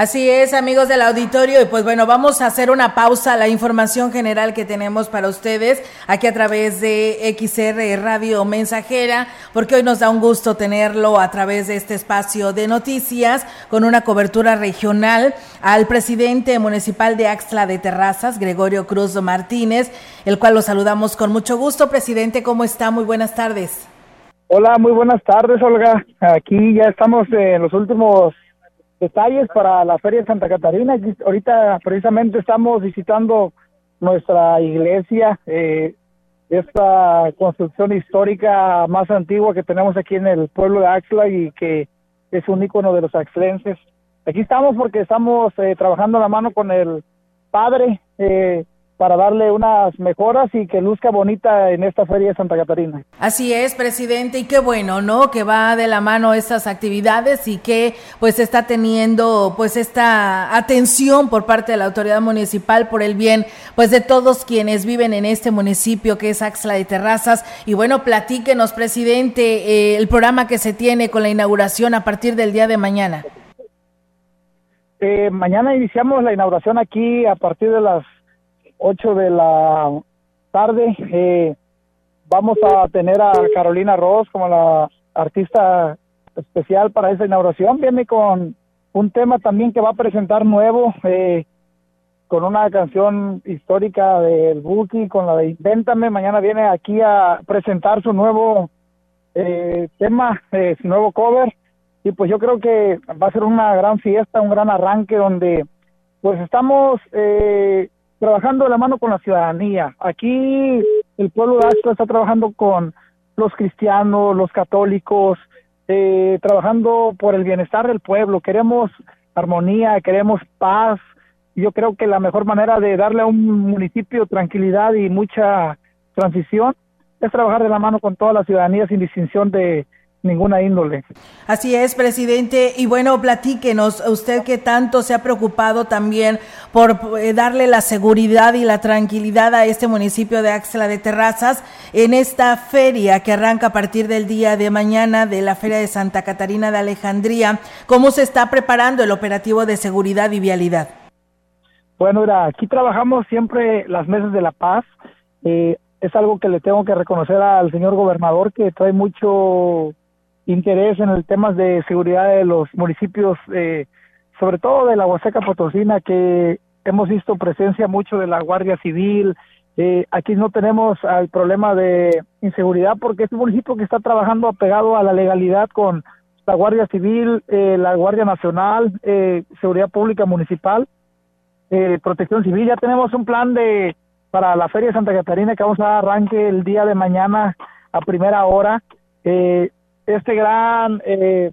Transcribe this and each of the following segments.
Así es, amigos del auditorio, y pues bueno, vamos a hacer una pausa a la información general que tenemos para ustedes aquí a través de XR Radio Mensajera, porque hoy nos da un gusto tenerlo a través de este espacio de noticias con una cobertura regional al presidente municipal de Axtla de Terrazas, Gregorio Cruz Martínez, el cual lo saludamos con mucho gusto. Presidente, ¿cómo está? Muy buenas tardes. Hola, muy buenas tardes, Olga. Aquí ya estamos en los últimos detalles para la Feria de Santa Catarina. Ahorita precisamente estamos visitando nuestra iglesia, eh, esta construcción histórica más antigua que tenemos aquí en el pueblo de Axla y que es un ícono de los axlenses. Aquí estamos porque estamos eh, trabajando a la mano con el padre eh, para darle unas mejoras y que luzca bonita en esta feria de Santa Catarina. Así es, presidente, y qué bueno, ¿no? Que va de la mano estas actividades y que pues está teniendo pues esta atención por parte de la autoridad municipal por el bien pues de todos quienes viven en este municipio que es Axla de Terrazas. Y bueno, platíquenos, presidente, eh, el programa que se tiene con la inauguración a partir del día de mañana. Eh, mañana iniciamos la inauguración aquí a partir de las 8 de la tarde. Eh, vamos a tener a Carolina Ross como la artista especial para esa inauguración. Viene con un tema también que va a presentar nuevo, eh, con una canción histórica del Buki, con la de Invéntame. Mañana viene aquí a presentar su nuevo eh, tema, su nuevo cover. Y pues yo creo que va a ser una gran fiesta, un gran arranque donde pues estamos eh, trabajando de la mano con la ciudadanía. Aquí el pueblo de Astro está trabajando con los cristianos, los católicos, eh, trabajando por el bienestar del pueblo. Queremos armonía, queremos paz. Yo creo que la mejor manera de darle a un municipio tranquilidad y mucha transición es trabajar de la mano con toda la ciudadanía sin distinción de ninguna índole. Así es, presidente. Y bueno, platíquenos, usted que tanto se ha preocupado también por eh, darle la seguridad y la tranquilidad a este municipio de Axla de Terrazas en esta feria que arranca a partir del día de mañana de la Feria de Santa Catarina de Alejandría. ¿Cómo se está preparando el operativo de seguridad y vialidad? Bueno, mira, aquí trabajamos siempre las mesas de la paz. Eh, es algo que le tengo que reconocer al señor gobernador que trae mucho interés en el tema de seguridad de los municipios, eh, sobre todo de la Huasteca Potosina, que hemos visto presencia mucho de la Guardia Civil. Eh, aquí no tenemos el problema de inseguridad porque es un municipio que está trabajando apegado a la legalidad con la Guardia Civil, eh, la Guardia Nacional, Seguridad Pública Municipal, Protección Civil. Ya tenemos un plan de para la Feria de Santa Catarina que vamos a arranque el día de mañana a primera hora. Eh, este gran eh,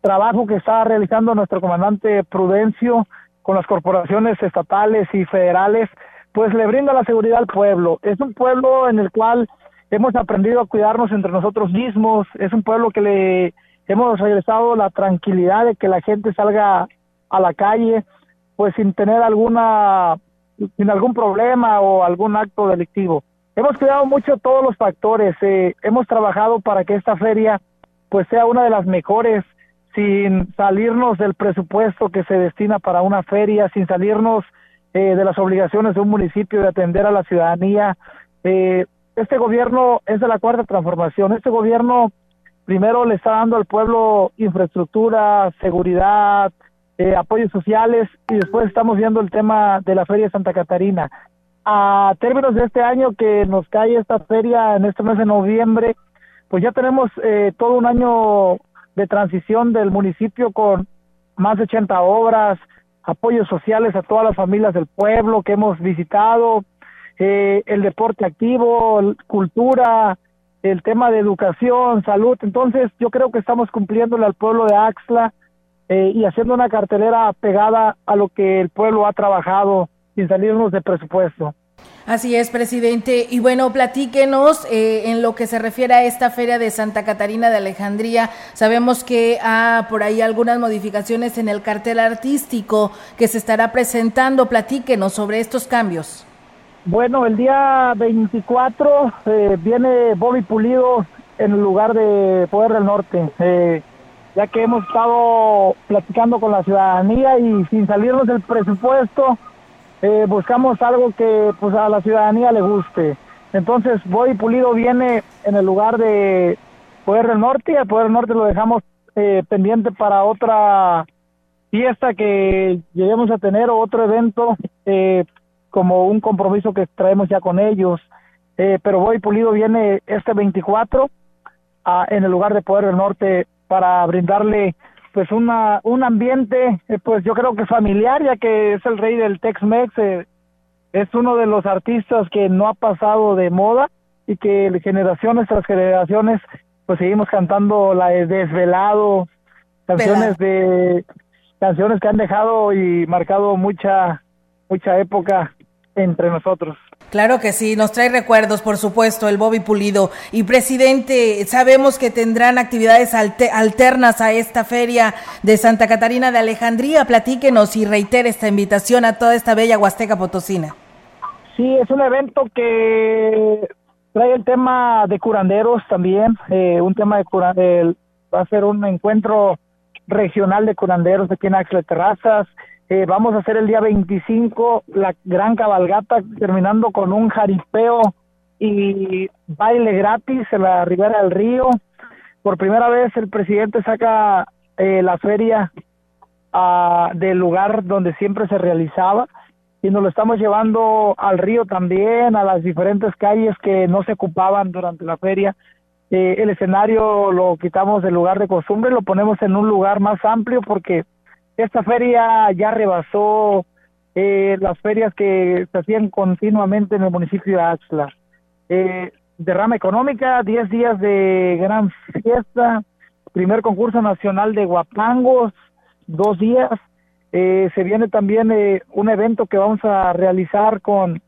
trabajo que está realizando nuestro comandante Prudencio con las corporaciones estatales y federales, pues le brinda la seguridad al pueblo. Es un pueblo en el cual hemos aprendido a cuidarnos entre nosotros mismos, es un pueblo que le hemos regresado la tranquilidad de que la gente salga a la calle, pues sin tener alguna, sin algún problema o algún acto delictivo. Hemos cuidado mucho todos los factores, eh, hemos trabajado para que esta feria pues sea una de las mejores sin salirnos del presupuesto que se destina para una feria, sin salirnos eh, de las obligaciones de un municipio de atender a la ciudadanía. Eh, este gobierno es de la cuarta transformación. Este gobierno primero le está dando al pueblo infraestructura, seguridad, eh, apoyos sociales y después estamos viendo el tema de la Feria de Santa Catarina. A términos de este año que nos cae esta feria en este mes de noviembre, pues ya tenemos eh, todo un año de transición del municipio con más de 80 obras, apoyos sociales a todas las familias del pueblo que hemos visitado, eh, el deporte activo, cultura, el tema de educación, salud. Entonces yo creo que estamos cumpliéndole al pueblo de Axla eh, y haciendo una cartelera pegada a lo que el pueblo ha trabajado sin salirnos de presupuesto. Así es, presidente. Y bueno, platíquenos eh, en lo que se refiere a esta feria de Santa Catarina de Alejandría. Sabemos que hay por ahí algunas modificaciones en el cartel artístico que se estará presentando. Platíquenos sobre estos cambios. Bueno, el día 24 eh, viene Bobby Pulido en el lugar de Poder del Norte, eh, ya que hemos estado platicando con la ciudadanía y sin salirnos del presupuesto, eh, buscamos algo que pues a la ciudadanía le guste. Entonces, Bobby Pulido viene en el lugar de Poder del Norte y Poder del Norte lo dejamos pendiente para otra fiesta que lleguemos a tener o otro evento eh, como un compromiso que traemos ya con ellos. Eh, pero Boy Pulido viene este 24 a, en el lugar de Poder del Norte para brindarle pues una un ambiente eh, pues yo creo que familiar ya que es el rey del Tex-Mex eh, es uno de los artistas que no ha pasado de moda y que generaciones tras generaciones pues seguimos cantando la de Desvelado canciones de canciones que han dejado y marcado mucha mucha época entre nosotros. Claro que sí, nos trae recuerdos, por supuesto, el Bobby Pulido. Y presidente, sabemos que tendrán actividades alternas a esta feria de Santa Catarina de Alejandría. Platíquenos y reitere esta invitación a toda esta bella Huasteca Potosina. Sí, es un evento que trae el tema de curanderos también, eh, un tema de curanderos, va a ser un encuentro regional de curanderos aquí en Axle Terrazas, eh, vamos a hacer el día 25 la gran cabalgata, terminando con un jaripeo y baile gratis en la ribera del río. Por primera vez el presidente saca eh, la feria uh, del lugar donde siempre se realizaba y nos lo estamos llevando al río también, a las diferentes calles que no se ocupaban durante la feria. Eh, el escenario lo quitamos del lugar de costumbre, lo ponemos en un lugar más amplio porque esta feria ya rebasó eh, las ferias que se hacían continuamente en el municipio de Axla. Eh, derrama económica, 10 días de gran fiesta, primer concurso nacional de guapangos, dos días. Eh, se viene también eh, un evento que vamos a realizar con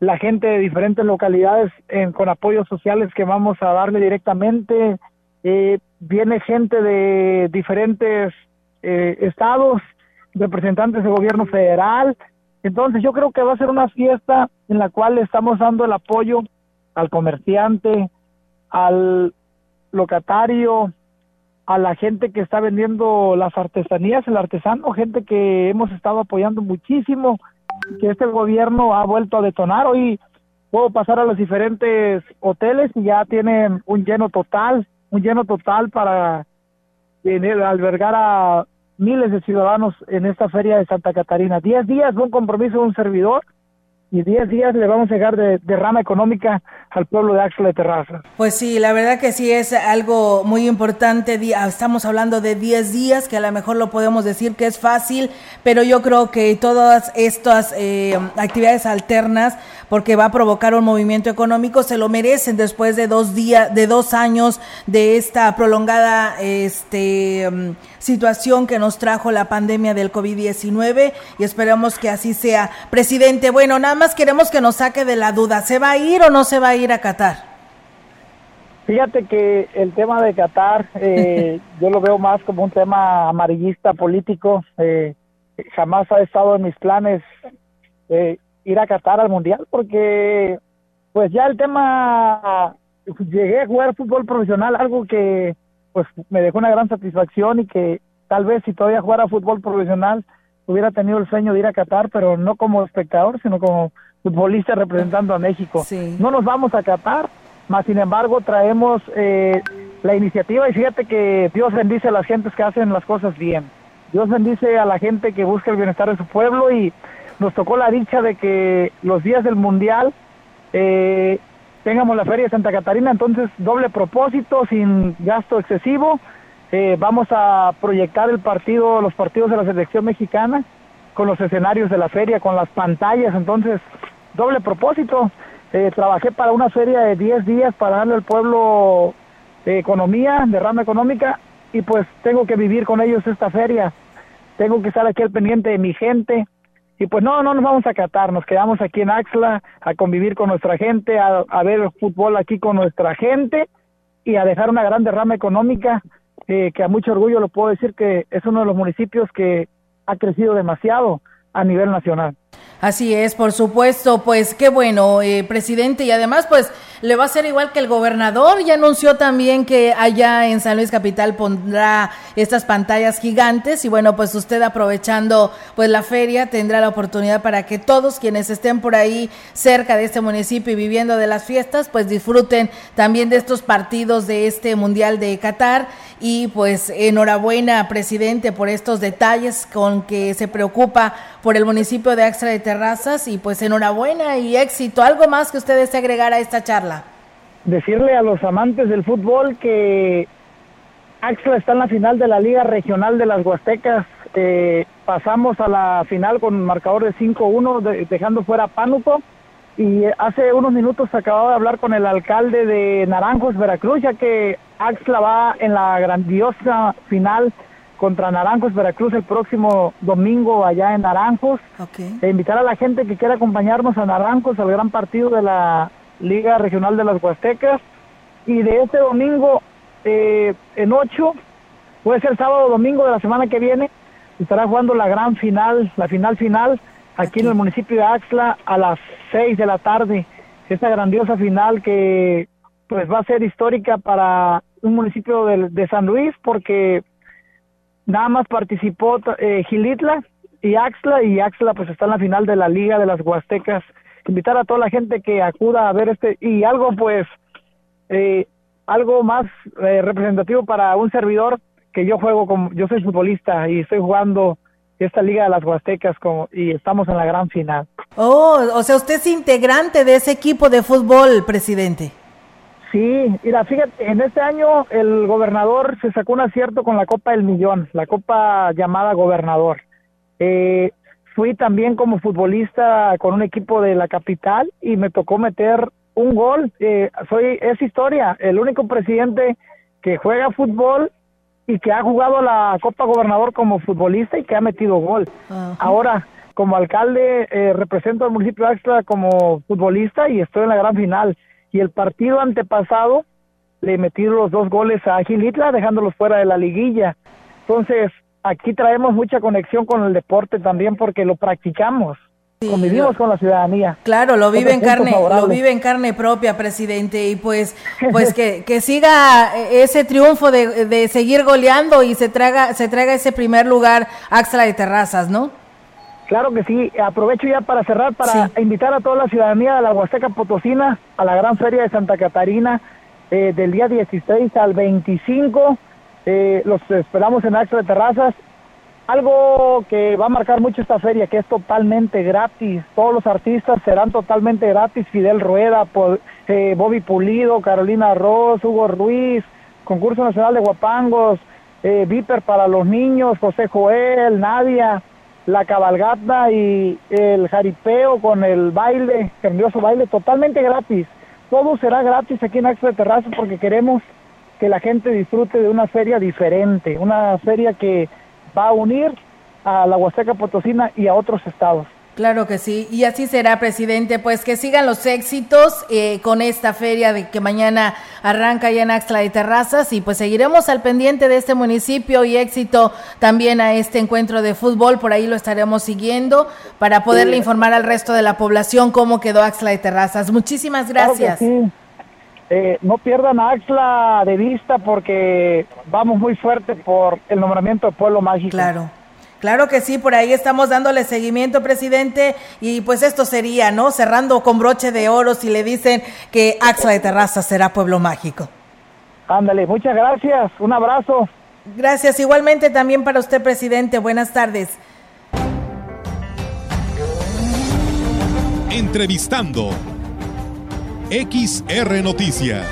la gente de diferentes localidades con apoyos sociales que vamos a darle directamente. viene gente de diferentes eh, estados, representantes del gobierno federal. Entonces yo creo que va a ser una fiesta en la cual estamos dando el apoyo al comerciante, al locatario, a la gente que está vendiendo las artesanías, el artesano, gente que hemos estado apoyando muchísimo, que este gobierno ha vuelto a detonar. Hoy puedo pasar a los diferentes hoteles y ya tienen un lleno total, un lleno total para albergar a miles de ciudadanos en esta feria de Santa Catarina. Diez días, un compromiso de un servidor y 10 días le vamos a llegar de, rama económica al pueblo de Axla de Terraza. Pues sí, la verdad que sí es algo muy importante. Estamos hablando de 10 días, que a lo mejor lo podemos decir que es fácil, pero yo creo que todas estas eh, actividades alternas, porque va a provocar un movimiento económico, se lo merecen después de dos días, de dos años de esta prolongada este, mm, situación que nos trajo la pandemia del COVID-19 y esperamos que así sea. Presidente, bueno, nada más queremos que nos saque de la duda, ¿se va a ir o no se va a ir a Qatar? Fíjate que el tema de Qatar eh, yo lo veo más como un tema amarillista político. Eh, jamás ha estado en mis planes eh, ir a Qatar al Mundial porque pues ya el tema, llegué a jugar fútbol profesional, algo que pues me dejó una gran satisfacción y que tal vez si todavía jugara fútbol profesional hubiera tenido el sueño de ir a Qatar, pero no como espectador, sino como futbolista representando a México. No nos vamos a Qatar, más sin embargo traemos eh, la iniciativa y fíjate que Dios bendice a las gentes que hacen las cosas bien. Dios bendice a la gente que busca el bienestar de su pueblo y nos tocó la dicha de que los días del Mundial eh, tengamos la Feria de Santa Catarina, entonces doble propósito, sin gasto excesivo. Eh, vamos a proyectar el partido, los partidos de la selección mexicana con los escenarios de la feria, con las pantallas, entonces doble propósito. Eh, trabajé para una feria de 10 días para darle al pueblo de economía, de rama económica, y pues tengo que vivir con ellos esta feria. Tengo que estar aquí al pendiente de mi gente, y pues no, no nos vamos a catar, nos quedamos aquí en Axla a convivir con nuestra gente, a, ver fútbol aquí con nuestra gente y a dejar una gran derrama económica eh, que a mucho orgullo lo puedo decir que es uno de los municipios que ha crecido demasiado a nivel nacional. Así es, por supuesto, pues qué bueno, eh, presidente, y además pues le va a ser igual que el gobernador, ya anunció también que allá en San Luis Capital pondrá estas pantallas gigantes. Y bueno, pues usted aprovechando pues la feria tendrá la oportunidad para que todos quienes estén por ahí cerca de este municipio y viviendo de las fiestas, pues disfruten también de estos partidos de este Mundial de Qatar y pues enhorabuena, presidente, por estos detalles con que se preocupa por el municipio de Axtra de Terrazas y pues enhorabuena y éxito. ¿Algo más que usted desee agregar a esta charla? Decirle a los amantes del fútbol que Axtra está en la final de la Liga Regional de las Huastecas. Eh, pasamos a la final con un marcador de 5-1, dejando fuera a Pánuco y hace unos minutos acababa de hablar con el alcalde de Naranjos, Veracruz, ya que Axla va en la grandiosa final contra Naranjos, Veracruz, el próximo domingo allá en Naranjos. E invitar a la gente que quiera acompañarnos a Naranjos, al gran partido de la Liga Regional de las Huastecas. Y de este domingo eh, en ocho, puede ser sábado o domingo de la semana que viene, estará jugando la gran final, la final final aquí en el municipio de Axla a las 6 de la tarde. Esta grandiosa final que pues va a ser histórica para un municipio de, San Luis porque nada más participó eh, Gilitla y Axla y Axla pues está en la final de la Liga de las Huastecas. Invitar a toda la gente que acuda a ver este y algo pues eh, algo más eh, representativo para un servidor que yo juego como yo soy futbolista y estoy jugando esta Liga de las Huastecas como, y estamos en la gran final. Oh, o sea, usted es integrante de ese equipo de fútbol, presidente. Sí, mira, fíjate, en este año el gobernador se sacó un acierto con la Copa del Millón, la Copa llamada Gobernador. Eh, fui también como futbolista con un equipo de la capital y me tocó meter un gol. Eh, soy, es historia, el único presidente que juega fútbol y que ha jugado la Copa Gobernador como futbolista y que ha metido gol. Ahora, como alcalde, eh, represento al municipio de Axtra como futbolista y estoy en la gran final. Y el partido antepasado le metí los dos goles a Gilitla, dejándolos fuera de la liguilla. Entonces, aquí traemos mucha conexión con el deporte también porque lo practicamos. Convivimos con la ciudadanía. Claro, lo vive en carne, lo vive en carne propia, presidente, y pues, pues que, que siga ese triunfo de, de, seguir goleando y se traga, se traga ese primer lugar Axla de Terrazas, ¿no? Claro que sí. Aprovecho ya para cerrar para invitar a toda la ciudadanía de la Huasteca Potosina a la gran feria de Santa Catarina eh, del día 16 al 25. Eh, los esperamos en Axla de Terrazas algo que va a marcar mucho esta feria, que es totalmente gratis. Todos los artistas serán totalmente gratis. Fidel Rueda, eh, Bobby Pulido, Carolina Ross, Hugo Ruiz, Concurso Nacional de Guapangos, eh, Viper para los niños, José Joel, Nadia, la cabalgata y el jaripeo con el baile, grandioso baile, totalmente gratis. Todo será gratis aquí en Axo de porque queremos que la gente disfrute de una feria diferente, una feria que va a unir a la Huasteca Potosina y a otros estados. Claro que sí, y así será, presidente. Pues que sigan los éxitos eh, con esta feria de que mañana arranca ya en Axtla de Terrazas y pues seguiremos al pendiente de este municipio y éxito también a este encuentro de fútbol. Por ahí lo estaremos siguiendo para poderle informar al resto de la población cómo quedó Axtla de Terrazas. Muchísimas gracias. Eh, no pierdan a Axla de vista porque vamos muy fuerte por el nombramiento de Pueblo Mágico. Claro. Claro que sí, por ahí estamos dándole seguimiento, presidente, y pues esto sería, ¿no? Cerrando con broche de oro si le dicen que Axla de Terraza será pueblo mágico. Ándale, muchas gracias, un abrazo. Gracias, igualmente también para usted, presidente, buenas tardes. Entrevistando XR Noticias.